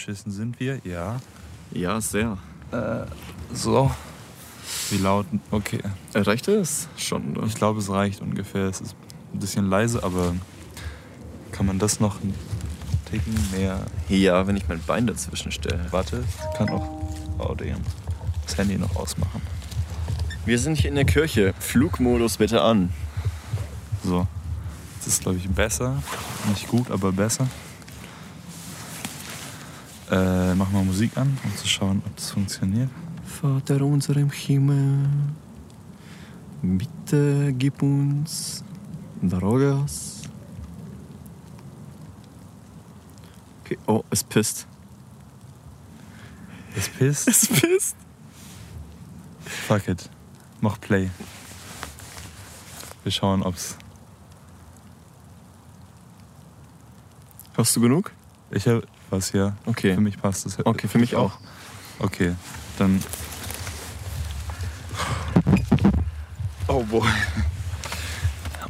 Beschissen sind wir? Ja. Ja, sehr. Äh, so. Wie laut? Okay. Reicht es? Schon, oder? Ich glaube, es reicht ungefähr. Es ist ein bisschen leise, aber kann man das noch ein Ticken mehr. Ja, wenn ich mein Bein dazwischen stelle. Warte, ich kann auch oh, damn, das Handy noch ausmachen. Wir sind hier in der Kirche. Flugmodus bitte an. So. Das ist, glaube ich, besser. Nicht gut, aber besser. Äh, mach mal Musik an, um zu schauen, ob das funktioniert. Vater unser im Himmel, bitte gib uns Drogas. Okay. Oh, es pisst. Es pisst. Es pisst. Fuck it. Mach Play. Wir schauen, ob's. Hast du genug? Ich habe was ja. Okay. Für mich passt es. Okay, für mich auch. Okay, dann. Oh boy.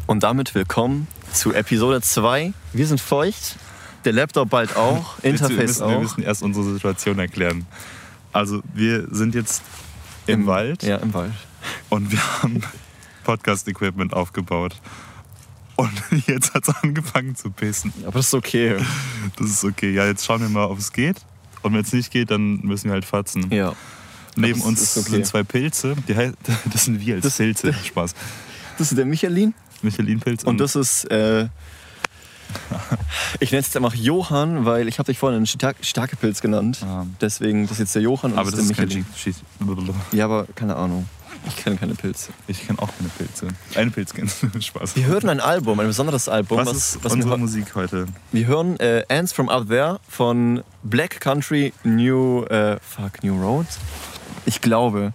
Und damit willkommen zu Episode 2. Wir sind feucht. Der Laptop bald auch. wir Interface müssen, auch. Wir müssen erst unsere Situation erklären. Also, wir sind jetzt im, Wald Ja, im Wald. und wir haben Podcast-Equipment aufgebaut. Und jetzt hat es angefangen zu pissen. Aber das ist okay. Das ist okay. Ja, jetzt schauen wir mal, ob es geht. Und wenn es nicht geht, dann müssen wir halt fatzen. Ja. Neben uns okay. sind zwei Pilze. Die heißt, das sind wir als Das- Pilze. Spaß. Das ist der Michelin. Michelin-Pilz. Und das ist, äh, ich nenne es jetzt einfach Johann, weil ich habe dich vorhin einen Stark starke Pilz genannt. Ah. Deswegen, das ist jetzt der Johann und Aber das ist der Michelin. Ja, aber keine Ahnung. Ich kenne keine Pilze. Ich kenne auch keine Pilze. Eine Pilz kennst du. Spaß. Wir hören ein Album, ein besonderes Album. was, ist was unsere wir, Musik heute? wir hören äh, Ants from Out There von Black Country New, äh, fuck, New Road. Ich glaube.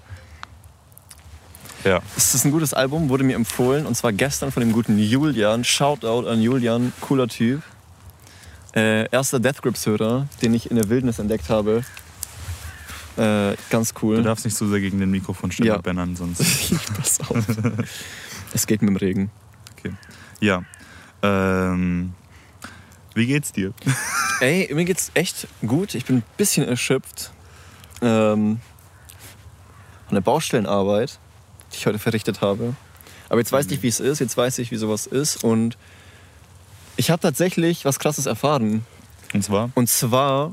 Ja. Es ist ein gutes Album, wurde mir empfohlen und zwar gestern von dem guten Julian. Shoutout an Julian, cooler Typ. Äh, erster Death Grips Hörer, den ich in der Wildnis entdeckt habe. Äh, ganz Du cool. darfst nicht so sehr gegen den Mikrofonständer Ja. bannern, sonst. Pass auf. es geht mit dem Regen. Ja. Ähm, wie geht's dir? Ey, mir geht's echt gut. Ich bin ein bisschen erschöpft ähm, von der Baustellenarbeit, die ich heute verrichtet habe. Aber jetzt weiß ich, wie es ist. Jetzt weiß ich, wie sowas ist. Und ich habe tatsächlich was Krasses erfahren. Und zwar? Und zwar,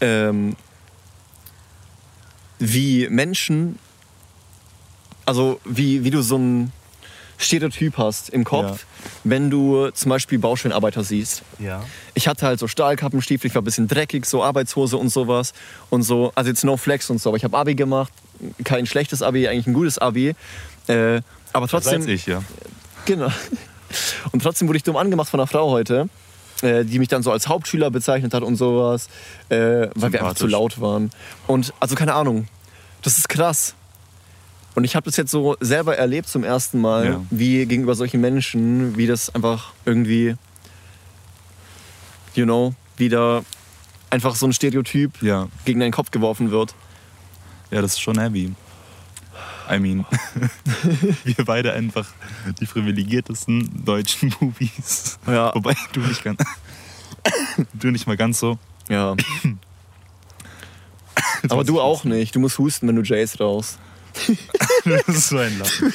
ähm, wie Menschen, also wie, wie du so ein Stereotyp hast im Kopf, wenn du zum Beispiel Baustellenarbeiter siehst. Ja. Ich hatte halt so Stahlkappenstiefel, ich war ein bisschen dreckig, so Arbeitshose und sowas. Und so, also jetzt no flex und so, aber ich habe Abi gemacht. Kein schlechtes Abi, eigentlich ein gutes Abi. Äh, aber trotzdem. Als ich, ja. Genau. Und trotzdem wurde ich dumm angemacht von einer Frau heute, äh, die mich dann so als Hauptschüler bezeichnet hat und sowas, äh, weil wir einfach zu laut waren. Und also keine Ahnung, das ist krass. Und ich habe das jetzt so selber erlebt zum ersten Mal, Ja. wie gegenüber solchen Menschen, wie das einfach irgendwie, you know, wieder einfach so ein Stereotyp Ja. gegen deinen Kopf geworfen wird. Ja, das ist schon heavy. I mean, wir beide einfach die privilegiertesten deutschen Movies. Ja. Wobei du nicht ganz. du nicht mal ganz so. Ja. Aber du auch nicht. Du musst husten, wenn du Jays rauchst. Das ist so ein Lachen.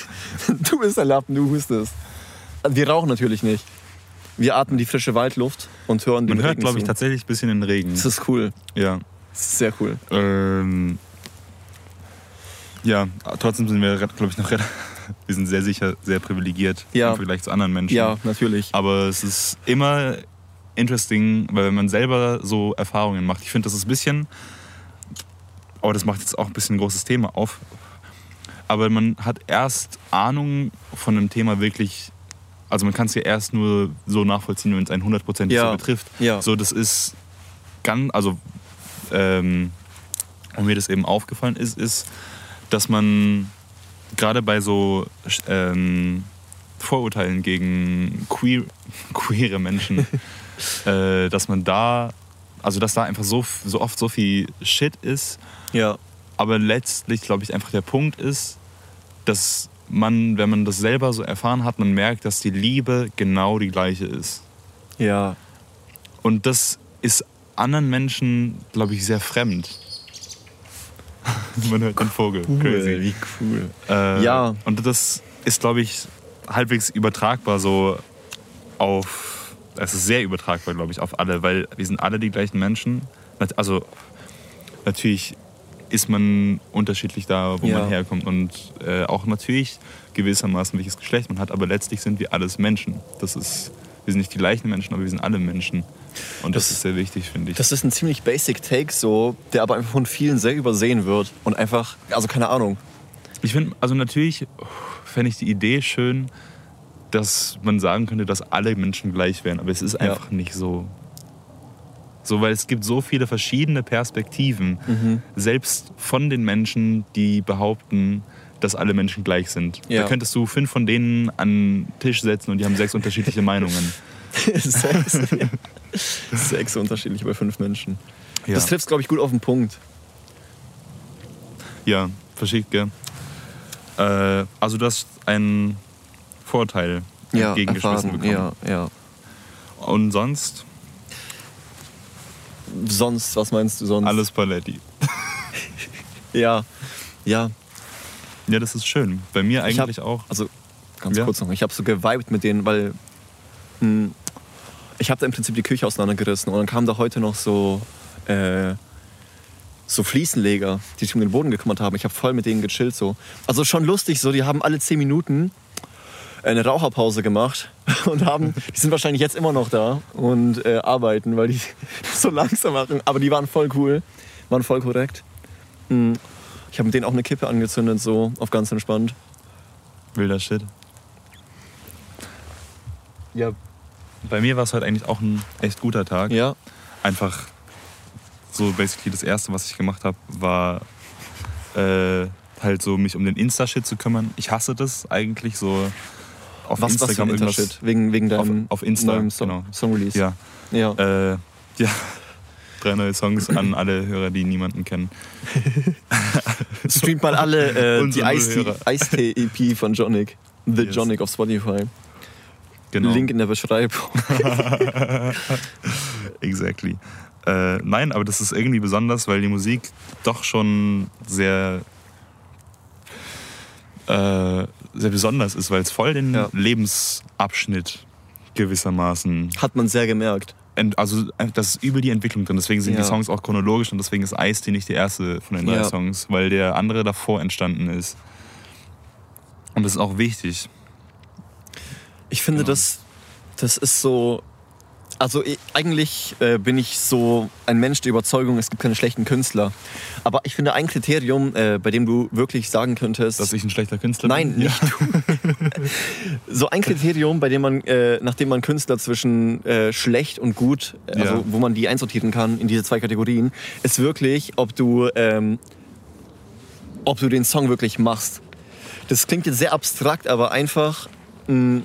Du bist ein Lappen, du hustest. Wir rauchen natürlich nicht. Wir atmen die frische Waldluft und hören den Man hört, Regen glaube ich, tatsächlich ein bisschen den Regen. Das ist cool. Ja. Das ist sehr cool. Ähm, ja, trotzdem sind wir, glaube ich, noch rela- wir sind sehr sicher sehr privilegiert Ja. im Vergleich zu anderen Menschen. Ja, natürlich. Aber es ist immer interesting, weil wenn man selber so Erfahrungen macht. Ich finde, das ist ein bisschen, aber das macht jetzt auch ein bisschen ein großes Thema auf. Aber man hat erst Ahnung von einem Thema wirklich, also man kann es ja erst nur so nachvollziehen, wenn es einen hundertprozentig Ja. so betrifft. Ja. So, das ist ganz, also, ähm, und mir das eben aufgefallen ist, ist, dass man gerade bei so ähm, Vorurteilen gegen queer, queere Menschen, äh, dass man da, also dass da einfach so, so oft so viel Shit ist, Ja. aber letztlich, glaube ich, einfach der Punkt ist, dass man, wenn man das selber so erfahren hat, man merkt, dass die Liebe genau die gleiche ist. Ja. Und das ist anderen Menschen, glaube ich, sehr fremd. Man hört den Vogel. Crazy. wie cool. Äh, Ja. Und das ist, glaube ich, halbwegs übertragbar so auf. Es ist sehr übertragbar, glaube ich, auf alle, weil wir sind alle die gleichen Menschen. Also natürlich ist man unterschiedlich da, wo Ja. man herkommt und äh, auch natürlich gewissermaßen welches Geschlecht man hat, aber letztlich sind wir alles Menschen. Das ist, wir sind nicht die gleichen Menschen, aber wir sind alle Menschen. Und das, Das- ist sehr wichtig, finde ich. Das ist ein ziemlich basic Take so, der aber einfach von vielen sehr übersehen wird. Und einfach, also keine Ahnung. Ich finde, also natürlich fände ich die Idee schön, dass man sagen könnte, dass alle Menschen gleich wären, aber es ist Ja. einfach nicht so. So, weil es gibt so viele verschiedene Perspektiven, Mhm. selbst von den Menschen, die behaupten, dass alle Menschen gleich sind. Ja. Da könntest du fünf von denen an den Tisch setzen und die haben sechs unterschiedliche Meinungen. Sex. Sex unterschiedlich bei fünf Menschen. Ja, Das trifft, glaube ich, gut auf den Punkt. ja verschickt, gell? Äh, also du hast einen Vorteil entgegengeschmissen erfahren. bekommen. Ja, ja. Und sonst Sonst, was meinst du sonst? alles Paletti. Ja, ja. Ja, das ist schön. Bei mir Ich eigentlich auch. Also ganz Ja. kurz noch. Ich habe so geweibt mit denen, weil mh, ich habe da im Prinzip die Küche auseinandergerissen und dann kamen da heute noch so äh, so Fliesenleger, die sich um den Boden gekümmert haben. Ich habe voll mit denen gechillt so. Also schon lustig so. Die haben alle zehn Minuten eine Raucherpause gemacht und haben, die sind wahrscheinlich jetzt immer noch da und äh, arbeiten, weil die so langsam machen. Aber die waren voll cool, waren voll korrekt. Mm. Ich habe mit denen auch eine Kippe angezündet, so auf ganz entspannt. Wilder Shit. Ja, Bei mir war es heute eigentlich auch ein echt guter Tag. ja. Einfach so basically das erste, was ich gemacht habe, war äh, halt so mich um den Insta-Shit zu kümmern. Ich hasse das eigentlich so auf Was, was für Instagram ein irgendwas. Intershit? Wegen, wegen deinem auf Insta, neuen Song, genau. Song-Release. Ja, ja. äh, ja. Drei neue Songs an alle Hörer, die niemanden kennen. Streamt mal alle äh, die. Ice-T-EP von Jonic. The Yes. Jonic auf Spotify. Genau. Link in der Beschreibung. Exactly. Äh, nein, aber das ist irgendwie besonders, weil die Musik doch schon sehr, äh, sehr besonders ist, weil es voll den Ja. Lebensabschnitt gewissermaßen. Hat man sehr gemerkt. ent- Also äh, das ist übel die Entwicklung drin. Deswegen sind Ja. die Songs auch chronologisch und deswegen ist Ice-T nicht die erste von den drei Ja. Songs, weil der andere davor entstanden ist. Und das ist auch wichtig. Ich finde, Genau. das, das ist so. Also ich, eigentlich äh, bin ich so ein Mensch der Überzeugung, es gibt keine schlechten Künstler. Aber ich finde ein Kriterium, äh, bei dem du wirklich sagen könntest, Dass ich ein schlechter Künstler Nein, bin. nicht du. so ein Kriterium, bei dem man, äh, nachdem man Künstler zwischen äh, schlecht und gut, äh, also Ja. wo man die einsortieren kann in diese zwei Kategorien, ist wirklich, ob du, ähm, ob du den Song wirklich machst. Das klingt jetzt sehr abstrakt, aber einfach, mh,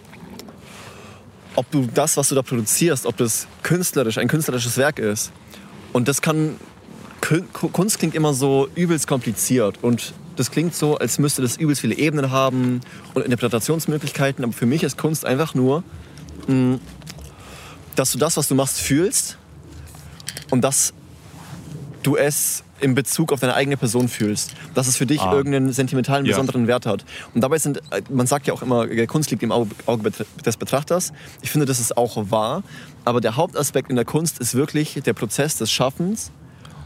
ob du das, was du da produzierst, ob das künstlerisch, ein künstlerisches Werk ist. Und das kann, Kunst klingt immer so übelst kompliziert und das klingt so, als müsste das übelst viele Ebenen haben und Interpretationsmöglichkeiten. Aber für mich ist Kunst einfach nur, mh, dass du das, was du machst, fühlst und dass du es in Bezug auf deine eigene Person fühlst. Dass es für dich Ah. irgendeinen sentimentalen, Ja. besonderen Wert hat. Und dabei sind, äh, man sagt ja auch immer, äh, Kunst liegt im Auge, des Betrachters. Ich finde, das ist auch wahr. Aber der Hauptaspekt in der Kunst ist wirklich der Prozess des Schaffens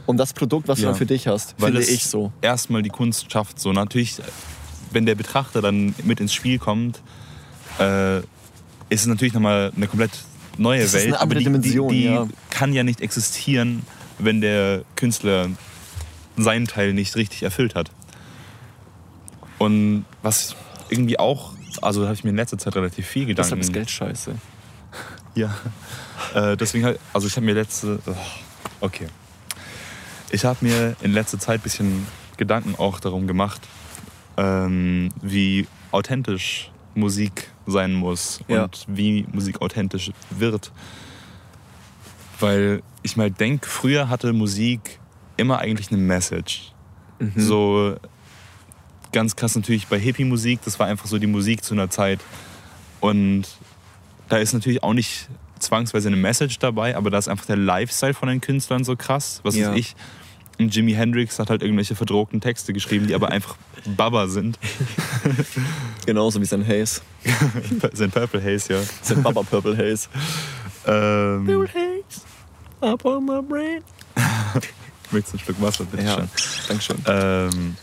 und das Produkt, was du Ja. dann für dich hast. Weil finde ich so. erstmal die Kunst schafft. So natürlich, wenn der Betrachter dann mit ins Spiel kommt, äh, ist es natürlich nochmal eine komplett neue Das ist Welt. eine andere aber die, Dimension, die, die ja. kann ja nicht existieren, wenn der Künstler seinen Teil nicht richtig erfüllt hat. Und was irgendwie auch, also da habe ich mir in letzter Zeit relativ viel Gedanken. Deshalb ist Geld scheiße. Ja. Äh, deswegen halt, also ich habe mir letzte. Oh, okay. Ich habe mir in letzter Zeit ein bisschen Gedanken auch darum gemacht, ähm, wie authentisch Musik sein muss Ja. und wie Musik authentisch wird. Weil ich mal denke, früher hatte Musik immer eigentlich eine Message. Mhm. So ganz krass natürlich bei Hippie-Musik, das war einfach so die Musik zu einer Zeit. Und da ist natürlich auch nicht zwangsweise eine Message dabei, aber da ist einfach der Lifestyle von den Künstlern so krass. Was Ja. weiß ich. Und Jimi Hendrix hat halt irgendwelche verdruckten Texte geschrieben, die aber einfach Baba sind. Genauso wie sein Haze. Sein Purple Haze, ja. Sein Baba Purple Haze. Ähm, Haze up on my brain. Möchtest du ein Stück Wasser, bitte Ja, schön. Dankeschön. Ähm,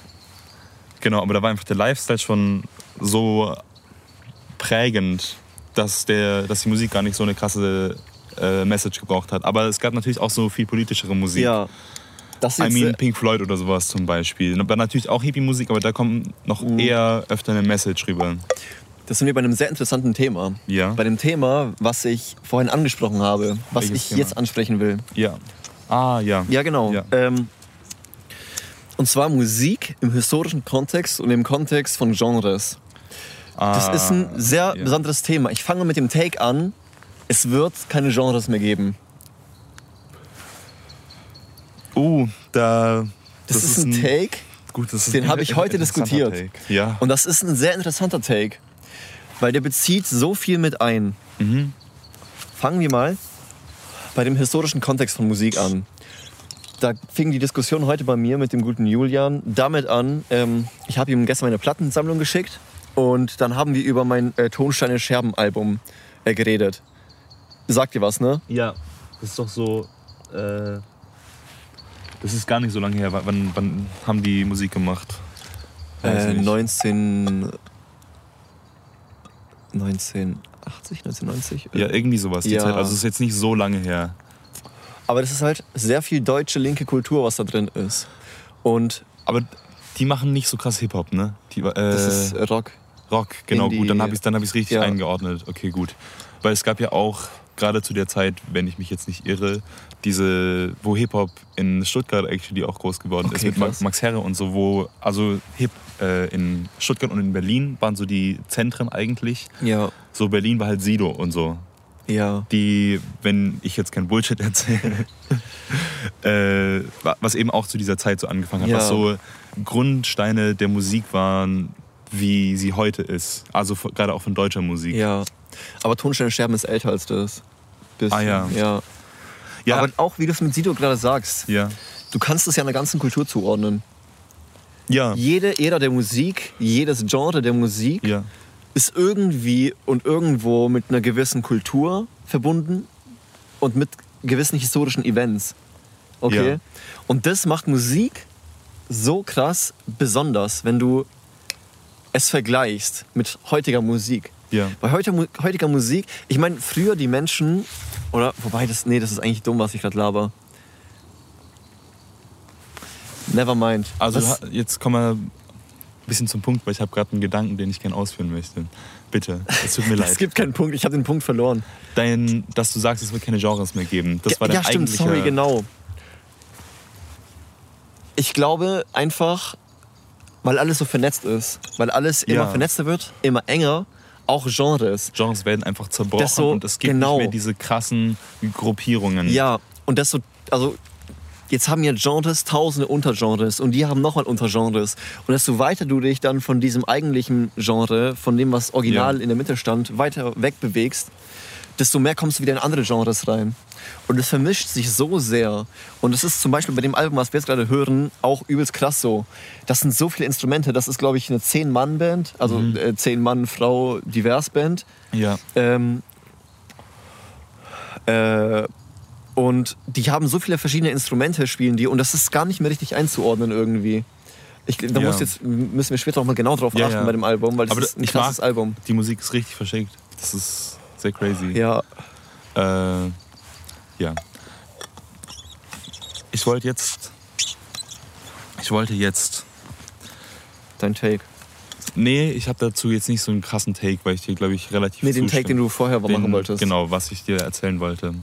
genau, aber da war einfach der Lifestyle schon so prägend, dass, der, dass die Musik gar nicht so eine krasse äh, Message gebraucht hat. Aber es gab natürlich auch so viel politischere Musik. Ja. Das I mean äh, Pink Floyd oder sowas zum Beispiel. Aber natürlich auch Hippie-Musik, aber da kommt noch Mhm. eher öfter eine Message rüber. das sind wir bei einem sehr interessanten Thema. Ja. Bei dem Thema, was ich vorhin angesprochen habe, was Welches ich Thema? jetzt ansprechen will. Ja. Ah, ja. Ja, genau. Ja. Ähm, und zwar Musik im historischen Kontext und im Kontext von Genres. Das Ah, ist ein sehr ja. besonderes Thema. Ich fange mit dem Take an, es wird keine Genres mehr geben. Uh, da. Das, ist ein Take Gut, das ist den ein habe ich heute diskutiert. Take. Ja. und das ist ein sehr interessanter Take, weil der bezieht so viel mit ein. Mhm. Fangen wir mal bei dem historischen Kontext von Musik an. Da fing die Diskussion heute bei mir mit dem guten Julian damit an. Ähm, ich habe ihm gestern meine Plattensammlung geschickt und dann haben wir über mein äh, Tonsteine Scherben Album äh, geredet. Sagt dir was, ne? Ja, das ist doch so. Äh, das ist gar nicht so lange her. Wann, wann haben die Musik gemacht? Äh, nicht. 19 1980, 1990? Ja, irgendwie sowas. Die Ja. Zeit. Also es ist jetzt nicht so lange her. Aber das ist halt sehr viel deutsche linke Kultur, was da drin ist. Und Aber die machen nicht so krass Hip-Hop, ne? Die, äh, das ist Rock. Rock, genau, Indie. gut. Dann habe ich es dann hab ich's richtig Ja. eingeordnet. Okay, gut. Weil es gab ja auch, gerade zu der Zeit, wenn ich mich jetzt nicht irre, diese, wo Hip-Hop in Stuttgart actually auch groß geworden ist, Okay, mit Max, krass. Max Herre und so, wo, also Hip äh, in Stuttgart und in Berlin waren so die Zentren eigentlich. Ja, So Berlin war halt Sido und so. ja. Die, wenn ich jetzt kein Bullshit erzähle, äh, wa- was eben auch zu dieser Zeit so angefangen hat, Ja. was so Grundsteine der Musik waren, wie sie heute ist. Also von- gerade auch von deutscher Musik. Ja. Aber Tonsteine Scherben ist älter als das. Bisschen. Ah, ja. ja. Ja, Aber auch wie du es mit Sido gerade sagst, ja. du kannst es ja einer ganzen Kultur zuordnen. Ja. Jede Ära der Musik, jedes Genre der Musik Ja. ist irgendwie und irgendwo mit einer gewissen Kultur verbunden und mit gewissen historischen Events. Okay? Ja. Und das macht Musik so krass besonders, wenn du es vergleichst mit heutiger Musik. Ja. Bei heute, Mu- heutiger Musik, ich meine, früher die Menschen, oder, wobei das, nee, das ist eigentlich dumm, was ich gerade laber. Never mind. Also ha- jetzt kommen wir ein bisschen zum Punkt, weil ich habe gerade einen Gedanken, den ich gerne ausführen möchte. Bitte, es tut mir es leid. gibt keinen Punkt, ich habe den Punkt verloren. Dein, dass du sagst, es wird keine Genres mehr geben. Das war dein ja, stimmt, sorry, genau. Ich glaube einfach, weil alles so vernetzt ist, weil alles immer Ja. vernetzter wird, immer enger, auch Genres. Genres werden einfach zerbrochen so- und es gibt genau. nicht mehr diese krassen Gruppierungen. Ja, und das so, also jetzt haben ja Genres tausende Untergenres und die haben nochmal Untergenres. Und desto weiter du dich dann von diesem eigentlichen Genre, von dem, was original Ja. in der Mitte stand, weiter wegbewegst, desto mehr kommst du wieder in andere Genres rein. Und es vermischt sich so sehr. Und es ist zum Beispiel bei dem Album, was wir jetzt gerade hören, auch übelst krass so. Das sind so viele Instrumente. Das ist, glaube ich, eine 10-Mann-Band, also Mhm. äh, 10-Mann-Frau-Divers-Band. Ja. Ähm, äh, und die haben so viele verschiedene Instrumente, spielen die, und das ist gar nicht mehr richtig einzuordnen irgendwie. Ich, da Ja. muss jetzt, müssen wir später auch mal genau drauf Ja, achten ja. bei dem Album, weil das Aber ist ein krasses Album. Die Musik ist richtig verschickt. Das ist sehr crazy. Ja, Äh, ja. Ich wollte jetzt. Ich wollte jetzt. dein Take. Nee, ich habe dazu jetzt nicht so einen krassen Take, weil ich dir, glaube ich, relativ. Nee, den. Take, den du vorher machen Den- wolltest. Genau, was ich dir erzählen wollte.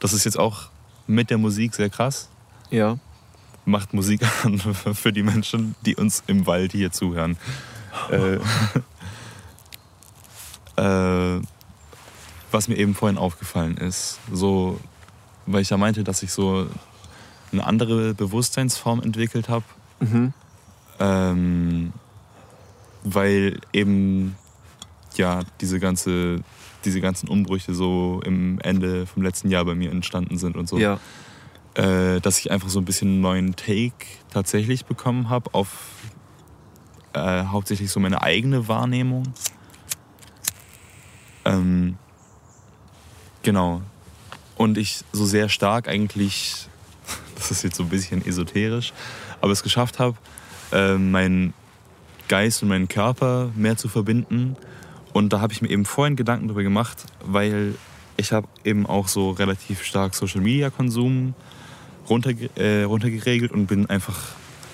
Das ist jetzt auch mit der Musik sehr krass. Ja. Macht Musik an für die Menschen, die uns im Wald hier zuhören. äh, äh, was mir eben vorhin aufgefallen ist, so, weil ich ja meinte, dass ich so eine andere Bewusstseinsform entwickelt habe, Mhm. ähm, weil eben ja, diese ganze, diese ganzen Umbrüche so im Ende vom letzten Jahr bei mir entstanden sind und so. Ja. Äh, dass ich einfach so ein bisschen einen neuen Take tatsächlich bekommen habe auf äh, hauptsächlich so meine eigene Wahrnehmung. Ähm, genau. Und ich so sehr stark eigentlich, das ist jetzt so ein bisschen esoterisch, aber es geschafft habe, äh, meinen Geist und meinen Körper mehr zu verbinden. Und da habe ich mir eben vorhin Gedanken darüber gemacht, weil ich habe eben auch so relativ stark Social Media Konsum runter, äh, runtergeregelt und bin einfach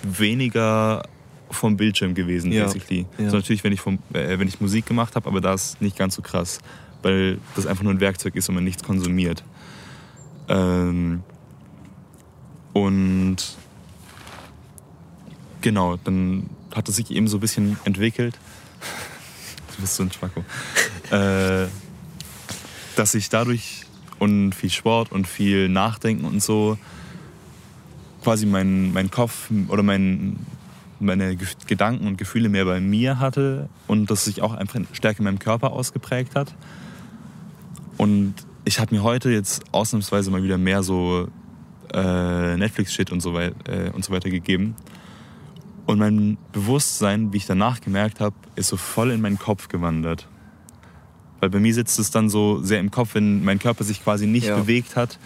weniger vom Bildschirm gewesen, Ja, basically. ja. So natürlich, wenn ich, vom, äh, wenn ich Musik gemacht habe, aber das nicht ganz so krass, weil das einfach nur ein Werkzeug ist und man nichts konsumiert. Ähm, und genau, dann hat es sich eben so ein bisschen entwickelt. Du bist so ein Schwacko. äh, dass ich dadurch und viel Sport und viel Nachdenken und so quasi meinen mein Kopf oder mein, meine Ge- Gedanken und Gefühle mehr bei mir hatte und das sich auch einfach stärker in meinem Körper ausgeprägt hat. Und ich habe mir heute jetzt ausnahmsweise mal wieder mehr so äh, Netflix-Shit und, so äh, und so weiter gegeben. Und mein Bewusstsein, wie ich danach gemerkt habe, ist so voll in meinen Kopf gewandert. Weil bei mir sitzt es dann so sehr im Kopf, wenn mein Körper sich quasi nicht Ja. bewegt hat,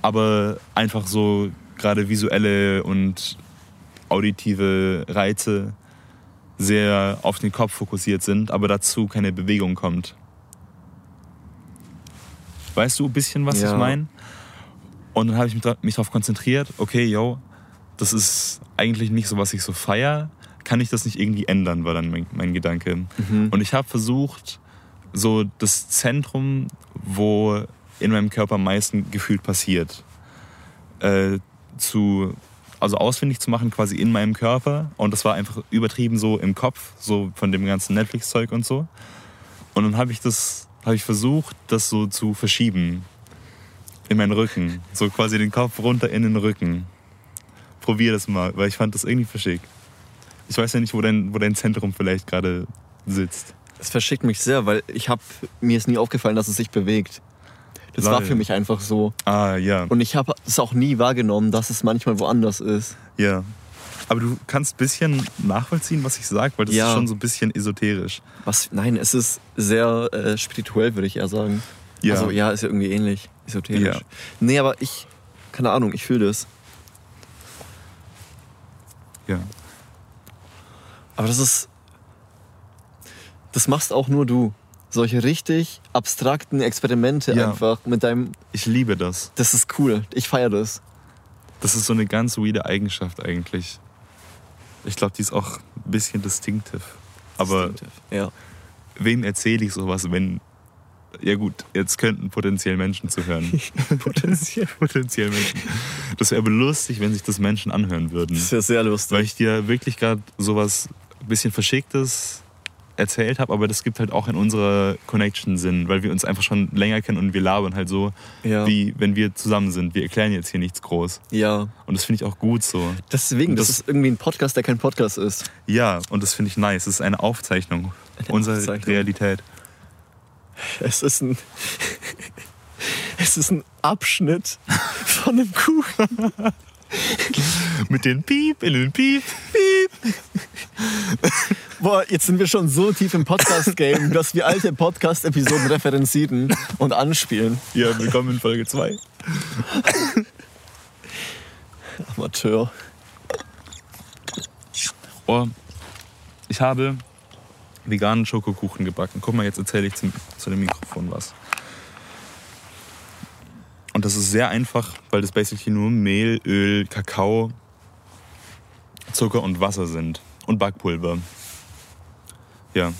aber einfach so gerade visuelle und auditive Reize sehr auf den Kopf fokussiert sind, aber dazu keine Bewegung kommt. Weißt du ein bisschen, was Ja. ich meine? Und dann habe ich mich, darauf konzentriert, okay, yo, das ist eigentlich nicht so, was ich so feier. Kann ich das nicht irgendwie ändern, war dann mein, mein Gedanke. Mhm. Und ich habe versucht, so das Zentrum, wo in meinem Körper am meisten gefühlt passiert, äh, zu, also ausfindig zu machen, quasi in meinem Körper. Und das war einfach übertrieben so im Kopf, so von dem ganzen Netflix-Zeug und so. Und dann habe ich das, habe ich versucht, das so zu verschieben in meinen Rücken, so quasi den Kopf runter in den Rücken. Probier das mal, weil ich fand das irgendwie verschickt. Ich weiß ja nicht, wo dein, wo dein Zentrum vielleicht gerade sitzt. Es verschickt mich sehr, weil ich habe mir ist nie aufgefallen, dass es sich bewegt. Das war Lol. für mich einfach so. Ah, ja. Und ich habe es auch nie wahrgenommen, dass es manchmal woanders ist. Ja. Aber du kannst ein bisschen nachvollziehen, was ich sage, weil das Ja. ist schon so ein bisschen esoterisch. Was? Nein, es ist sehr äh, spirituell, würde ich eher sagen. Ja. Also ja, ist ja irgendwie ähnlich, esoterisch. Ja. Nee, aber ich, keine Ahnung, ich fühle das. Ja. Aber das ist, das machst auch nur du. Solche richtig abstrakten Experimente Ja. einfach mit deinem, Ich liebe das. das ist cool. Ich feiere das. Das ist so eine ganz weirde Eigenschaft eigentlich. Ich glaube, die ist auch ein bisschen distinctive. Aber ja. wem erzähle ich sowas, wenn. Ja, gut, jetzt könnten potenziell Menschen zuhören. Potenziell. potenziell Menschen. Das wäre aber lustig, wenn sich das Menschen anhören würden. Das ja sehr lustig. Weil ich dir wirklich gerade sowas ein bisschen Verschicktes erzählt habe, aber das gibt halt auch in unserer Connection Sinn, weil wir uns einfach schon länger kennen und wir labern halt so, ja. wie wenn wir zusammen sind. Wir erklären jetzt hier nichts groß. ja. Und das finde ich auch gut so. Deswegen, das, Das- ist irgendwie ein Podcast, der kein Podcast ist. Ja, und das finde ich nice. Es ist eine Aufzeichnung unserer Aufzeichnung. Realität. Es ist ein. Es ist ein Abschnitt von einem Kuchen. Mit den Piep in den Piep. Boah, jetzt sind wir schon so tief im Podcast-Game, dass wir alte Podcast-Episoden referenzieren und anspielen. Ja, willkommen in Folge 2. Amateur. Oh, ich habe veganen Schokokuchen gebacken. Guck mal, jetzt erzähle ich zum, zu dem Mikrofon was. Und das ist sehr einfach, weil das basically nur Mehl, Öl, Kakao, Zucker und Wasser sind. Und Backpulver. Ja.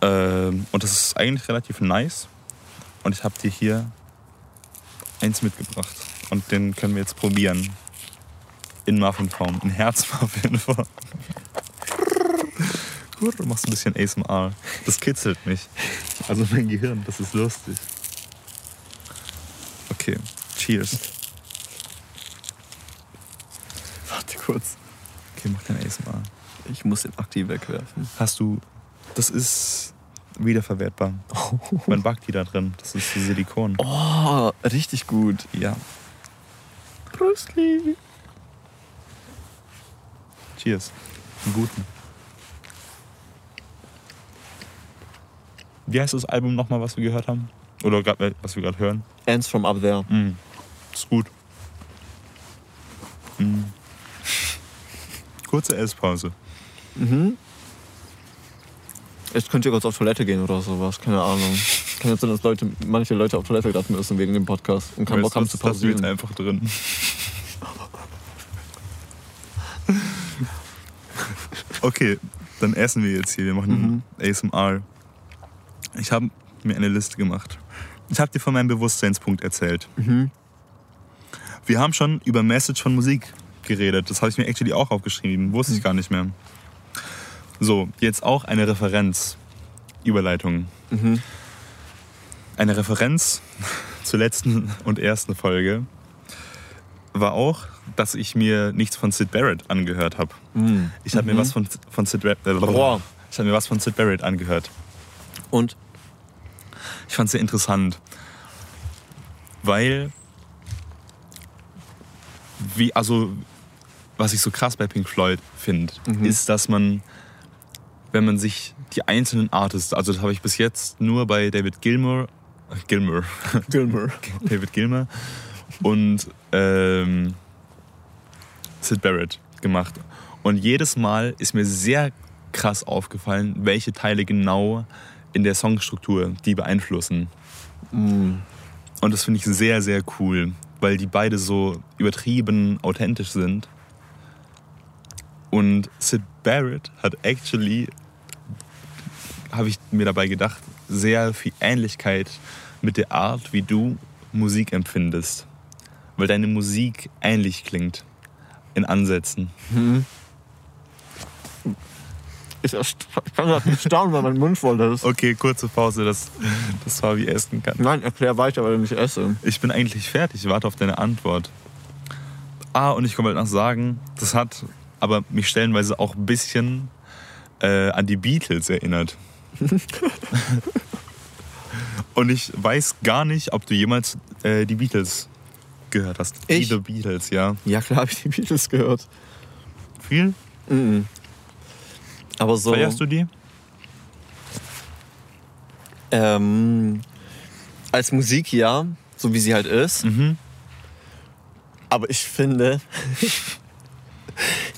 Ähm, und das ist eigentlich relativ nice. Und ich habe dir hier eins mitgebracht. Und den können wir jetzt probieren. In Muffinform, in Herzmuffinform. Gut, du machst ein bisschen ASMR. Das kitzelt mich. Also mein Gehirn, das ist lustig. Okay, cheers. Warte kurz. Okay, mach kein ASMR. Ich muss den Akti wegwerfen. Hast du. Das ist wiederverwertbar. Man backt die da drin. Das ist Silikon. Oh, richtig gut. Ja. Brüstli. Cheers. Einen guten. Wie heißt das Album nochmal, was wir gehört haben? Oder grad, äh, was wir gerade hören? Ants from up there. Mm. Ist gut. Kurze Esspause. Mhm. Jetzt könnt ihr kurz auf Toilette gehen oder sowas, keine Ahnung. Kann jetzt sein, dass Leute, manche Leute auf Toilette gerade müssen wegen dem Podcast und keinen Bock haben zu das lassen wir jetzt pausieren. einfach drin. Okay, dann essen wir jetzt hier. Wir machen ASMR. Ich habe mir eine Liste gemacht. Ich habe dir von meinem Bewusstseinspunkt erzählt. Wir haben schon über Message von Musik geredet. Das habe ich mir actually auch aufgeschrieben. Wusste ich gar nicht mehr. So, jetzt auch eine Referenz. Überleitung. Eine Referenz zur letzten und ersten Folge war auch, dass ich mir nichts von Sid Barrett angehört habe. Ich habe mir was von, von Sid Barrett, äh, ich habe mir was von Sid Barrett angehört. Und? Ich fand es sehr interessant, weil wie also was ich so krass bei Pink Floyd finde, ist, dass man wenn man sich die einzelnen Artists, also das habe ich bis jetzt nur bei David Gilmour, äh, Gilmour, Gilmer. David Gilmer und ähm, Sid Barrett gemacht. Und jedes Mal ist mir sehr krass aufgefallen, welche Teile genau in der Songstruktur die beeinflussen. Und das finde ich sehr, sehr cool, weil die beide so übertrieben authentisch sind. Und Sid Barrett hat actually, habe ich mir dabei gedacht, sehr viel Ähnlichkeit mit der Art, wie du Musik empfindest. Weil deine Musik ähnlich klingt. In Ansätzen. Ich, erst- ich kann gerade nicht staunen, weil mein Mund voll ist. Okay, kurze Pause, das, das war wie essen kann. Nein, erklär weiter, weil ich esse. Ich bin eigentlich fertig, ich warte auf deine Antwort. Ah, und ich kann halt noch sagen, das hat aber mich stellenweise auch ein bisschen äh, an die Beatles erinnert. und ich weiß gar nicht, ob du jemals äh, die Beatles gehört hast. Ich? Die The Beatles, ja. Ja, klar habe ich die Beatles gehört. Viel? Mhm. Aber so. Feierst du die? Ähm, als Musik ja, so wie sie halt ist. Mhm. Aber ich finde,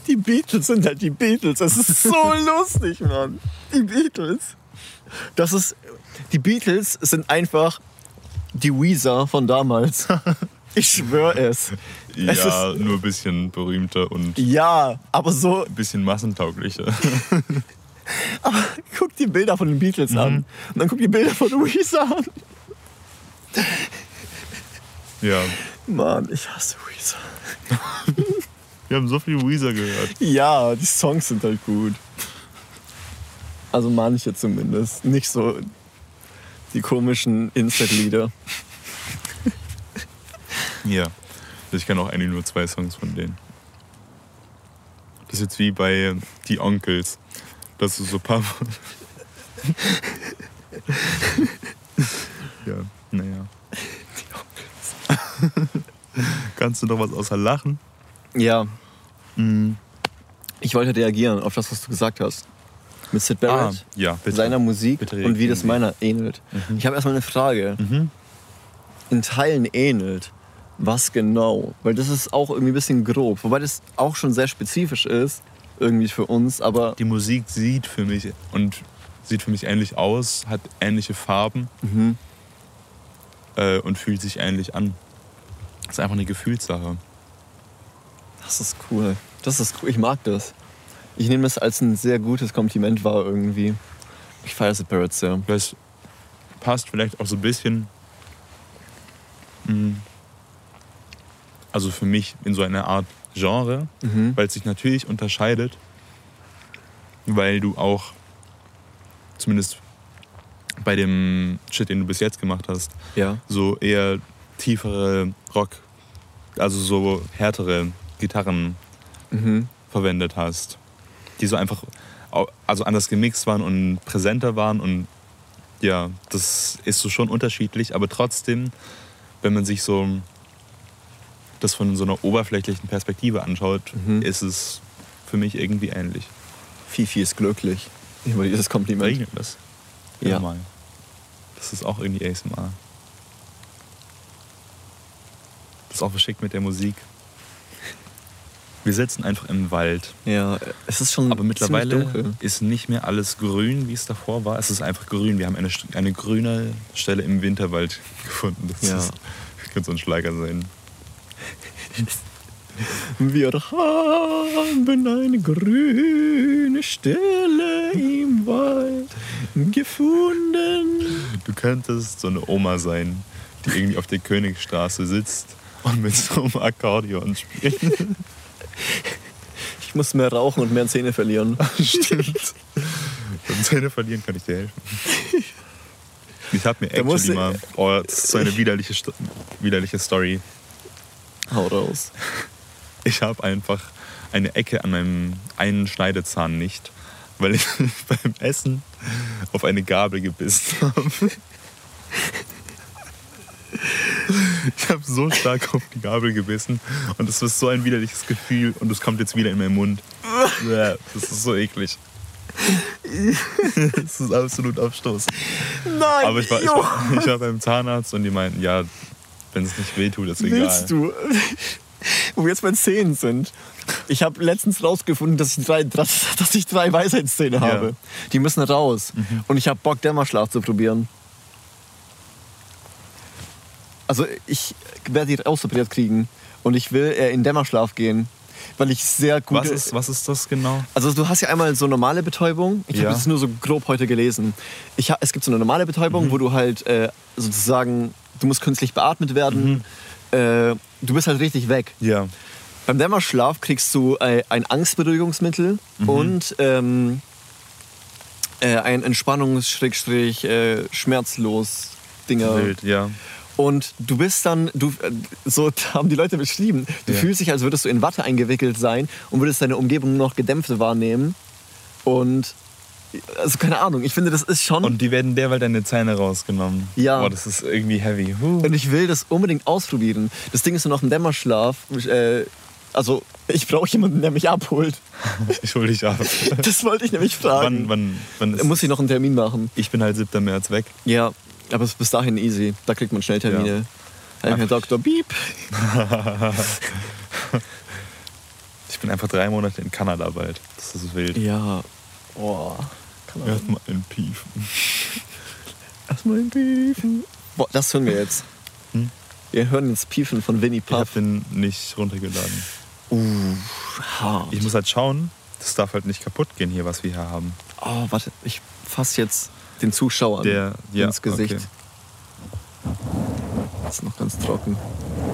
die Beatles sind halt die Beatles. Das ist so lustig, Mann. Die Beatles. Das ist, die Beatles sind einfach die Weezer von damals. Ich schwöre es. Es Ja, nur ein bisschen berühmter und ein Ja, aber so, bisschen massentauglicher. guck die Bilder von den Beatles Mhm. an. Und dann guck die Bilder von Weezer an. ja. Mann, ich hasse Weezer. Wir haben so viel Weezer gehört. Ja, die Songs sind halt gut. Also manche zumindest. Nicht so die komischen Instant-Lieder. Ja. Ich kenne auch eigentlich nur zwei Songs von denen. Das ist jetzt wie bei Die Onkels. Das ist so paar. ja, naja. Die Onkels. Kannst du noch was außer Lachen? Ja. Ich wollte reagieren auf das, was du gesagt hast. Mit Sid Ah, Barrett, ja, bitte. seiner Musik und wie das meiner ähnelt. Ich habe erstmal eine Frage. Mhm. In Teilen ähnelt. Was genau? Weil das ist auch irgendwie ein bisschen grob. Wobei das auch schon sehr spezifisch ist, irgendwie für uns. Aber Die Musik sieht für mich und sieht für mich ähnlich aus, hat ähnliche Farben Mhm. äh, und fühlt sich ähnlich an. Das ist einfach eine Gefühlssache. Das ist cool. Das ist cool. Ich mag das. Ich nehme das als ein sehr gutes Kompliment wahr irgendwie. Ich feiere Sid Barrett sehr. Das passt vielleicht auch so ein bisschen, mh, also für mich in so eine Art Genre, Mhm. weil es sich natürlich unterscheidet, weil du auch zumindest bei dem Shit, den du bis jetzt gemacht hast, Ja. so eher tiefere Rock, also so härtere Gitarren Mhm. verwendet hast, die so einfach also anders gemixt waren und präsenter waren und Ja, das ist so schon unterschiedlich, aber trotzdem, wenn man sich so das von so einer oberflächlichen Perspektive anschaut, Mhm. ist es für mich irgendwie ähnlich. Fifi ist glücklich über dieses Kompliment. Regnet das? Ja. Mal. Das ist auch irgendwie ASMR. Das ist auch verschickt mit der Musik. Wir sitzen einfach im Wald. Ja, es ist schon Aber mittlerweile ist nicht mehr alles grün, wie es davor war. Es ist einfach grün. Wir haben eine, eine grüne Stelle im Winterwald gefunden. Das Ja. ist, könnte so ein Schlager sein. Wir haben eine grüne Stelle im Wald gefunden. Du könntest so eine Oma sein, die irgendwie auf der Königstraße sitzt und mit so einem Akkordeon spielt. Ich muss mehr rauchen und mehr Zähne verlieren. Stimmt. Beim Zähne verlieren kann ich dir helfen. Ich habe mir Da actually mal... Oh, das ist so eine widerliche, widerliche Story. Hau raus. Ich habe einfach eine Ecke an meinem einen Schneidezahn nicht, weil ich beim Essen auf eine Gabel gebissen habe. Ich habe so stark auf die Gabel gebissen und es ist so ein widerliches Gefühl und es kommt jetzt wieder in meinen Mund. Ja, Das ist so eklig. Das ist absolut Abstoß. Nein, Aber ich war, ich, war, ich war beim Zahnarzt und die meinten, ja, wenn es nicht wehtut, ist egal. willst du? Wo wir jetzt bei Zähnen sind. Ich habe letztens rausgefunden, dass ich drei, dass, dass ich drei Weisheitszähne habe. Die müssen raus. Und ich habe Bock, Dämmerschlaf zu probieren. Also ich werde die ausoperiert kriegen. Und ich will äh, in Dämmerschlaf gehen. Weil ich sehr gut... Was ist, was ist das genau? Also du hast ja einmal so normale Betäubung. Ich Ja. habe das nur so grob heute gelesen. Ich es gibt so eine normale Mhm. Betäubung, wo du halt äh, sozusagen, du musst künstlich beatmet werden. Mhm. Äh, du bist halt richtig weg. Ja. Beim Dämmerschlaf kriegst du äh, ein Angstberuhigungsmittel Mhm. und ähm, äh, ein Entspannungs-Schrägstrich äh, schmerzlos Dinger. Wild, ja. Und du bist dann, du, äh, so haben die Leute beschrieben, du Ja. fühlst dich, als würdest du in Watte eingewickelt sein und würdest deine Umgebung noch gedämpft wahrnehmen. Und, also keine Ahnung, ich finde, das ist schon. Und die werden derweil deine Zähne rausgenommen. Ja. Boah, das ist irgendwie heavy. Huh. Und ich will das unbedingt ausprobieren. Das Ding ist so nach dem Dämmerschlaf, äh, also ich brauche jemanden, der mich abholt. Ich hol dich ab. Das wollte ich nämlich fragen. wann, wann, wann ist Muss ich noch einen Termin machen? Ich bin halt 7. März weg. Ja, aber es ist bis dahin easy. Da kriegt man schnell Termine. Ja. Herr Dr. Beep. Ich bin einfach drei Monate in Kanada bald. Das ist wild. Ja. Oh. Erstmal in Pief. erstmal in Piefen. Boah, das hören wir jetzt. Hm? Wir hören jetzt Piefen von Winnie Ich habe Puff. den nicht runtergeladen. Uh, hart. Ich muss halt schauen, das darf halt nicht kaputt gehen hier, was wir hier haben. Oh, warte, ich fasse jetzt den Zuschauern Der, ja, ins Gesicht. okay. Das ist noch ganz trocken.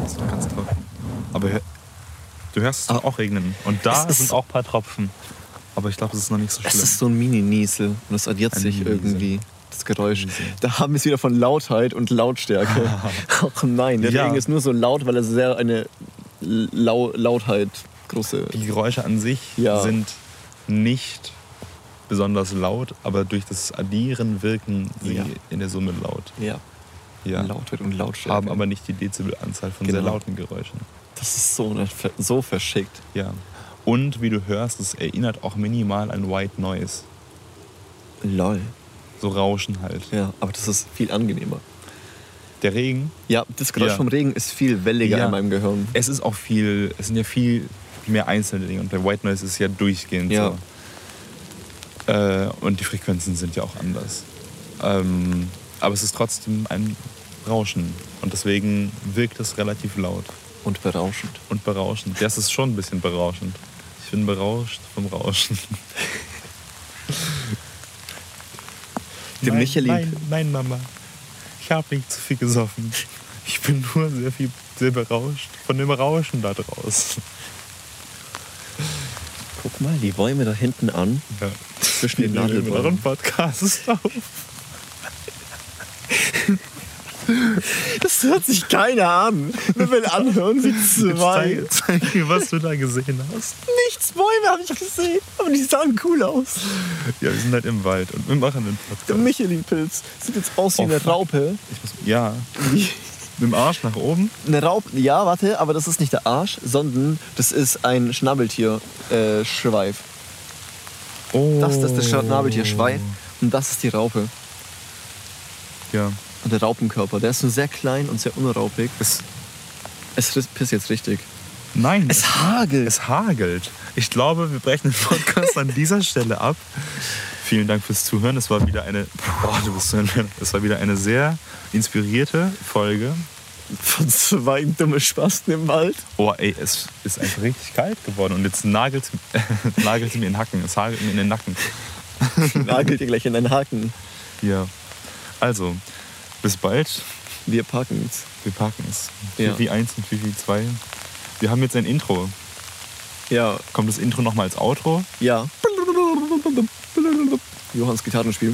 Ist noch ganz trocken. Aber du hörst es Ah. auch regnen. Und da Es sind auch ein paar Tropfen. Aber ich glaube, es ist noch nicht so Es schlimm. ist so ein Mini-Niesel und das addiert Ein sich irgendwie, das Geräusch. Da haben wir es wieder von Lautheit und Lautstärke. Ach nein, der Ja. Regen ist nur so laut, weil er sehr eine Lau Lautheit große... Die Geräusche an sich Ja. sind nicht besonders laut, aber durch das Addieren wirken sie Ja. in der Summe laut. Ja, Ja. Lautheit und Lautstärke. Haben aber nicht die Dezibelanzahl von sehr Genau. lauten Geräuschen. Das ist so, so verschickt. Ja. Und wie du hörst, es erinnert auch minimal an White Noise. Lol. So Rauschen halt. Ja, aber das ist viel angenehmer. Der Regen, Ja, das Geräusch Ja. vom Regen ist viel welliger Ja. in meinem Gehirn. es ist auch viel, es sind ja viel mehr einzelne Dinge. Und bei White Noise ist es ja durchgehend Ja. so. Äh, und die Frequenzen sind ja auch anders. Ähm, aber es ist trotzdem ein Rauschen. Und deswegen wirkt es relativ laut Und berauschend. und berauschend. Das ist schon ein bisschen berauschend. Ich bin berauscht vom Rauschen. Dem nein, Micheli- Nein, nein, Mama. Ich habe nicht zu viel gesoffen. Ich bin nur sehr viel, sehr berauscht von dem Rauschen da draußen. Guck mal, die Bäume da hinten an. Ja. Zwischen den Nadelbäumen. einen Podcast auf. Das hört sich keiner an. Wer will anhören wie zwei? Zeig, zeig mir, was du da gesehen hast. Nichts Bäume habe ich gesehen, aber die sahen cool aus. Ja, wir sind halt im Wald und wir machen einen Der Podcast. Michelin-Pilz sieht jetzt aus wie Oh, eine. Raupe. Ich muss, ja, mit dem Arsch nach oben. eine Raupe, ja, warte, aber das ist nicht der Arsch, sondern das ist ein Schnabeltier-Schweif. Oh. Das, das ist der Schnabeltier-Schweif und das ist die Raupe. Ja. Und der Raupenkörper, der ist nur sehr klein und sehr unraupig. Es, Es pisst jetzt richtig. nein, Es hagelt. Es hagelt. Ich glaube, wir brechen den Podcast an dieser Stelle ab. Vielen Dank fürs Zuhören. Es war wieder eine, boah, du bist so ein, es war wieder eine sehr inspirierte Folge. Von zwei dumme Spasten im Wald. Oh, ey, es ist einfach richtig kalt geworden und jetzt nagelt es nagelt mir in den Hacken. Es hagelt mir in den Nacken. Nagelt dir gleich in deinen Haken. Ja. Also, bis bald. Wir packen es. Wir packen es. Ja. Vivi 1 und Vivi 2. Wir haben jetzt ein Intro. Ja, Kommt das Intro nochmal als Outro? ja. Johanns Gitarrenspiel.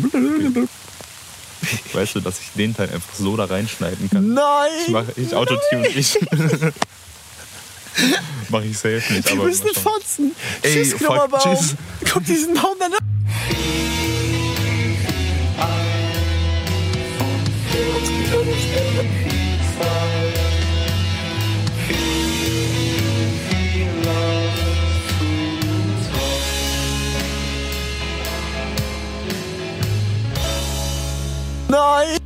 Weißt du, dass ich den Teil einfach so da reinschneiden kann? Ich Nein! mache ich Autotune ich. mache ich safe nicht. Du aber bist ein. Fotzen. Ey, Tschüss, fuck, Knobberbaum. tschüss. Guck diesen Baum dann an. Nein!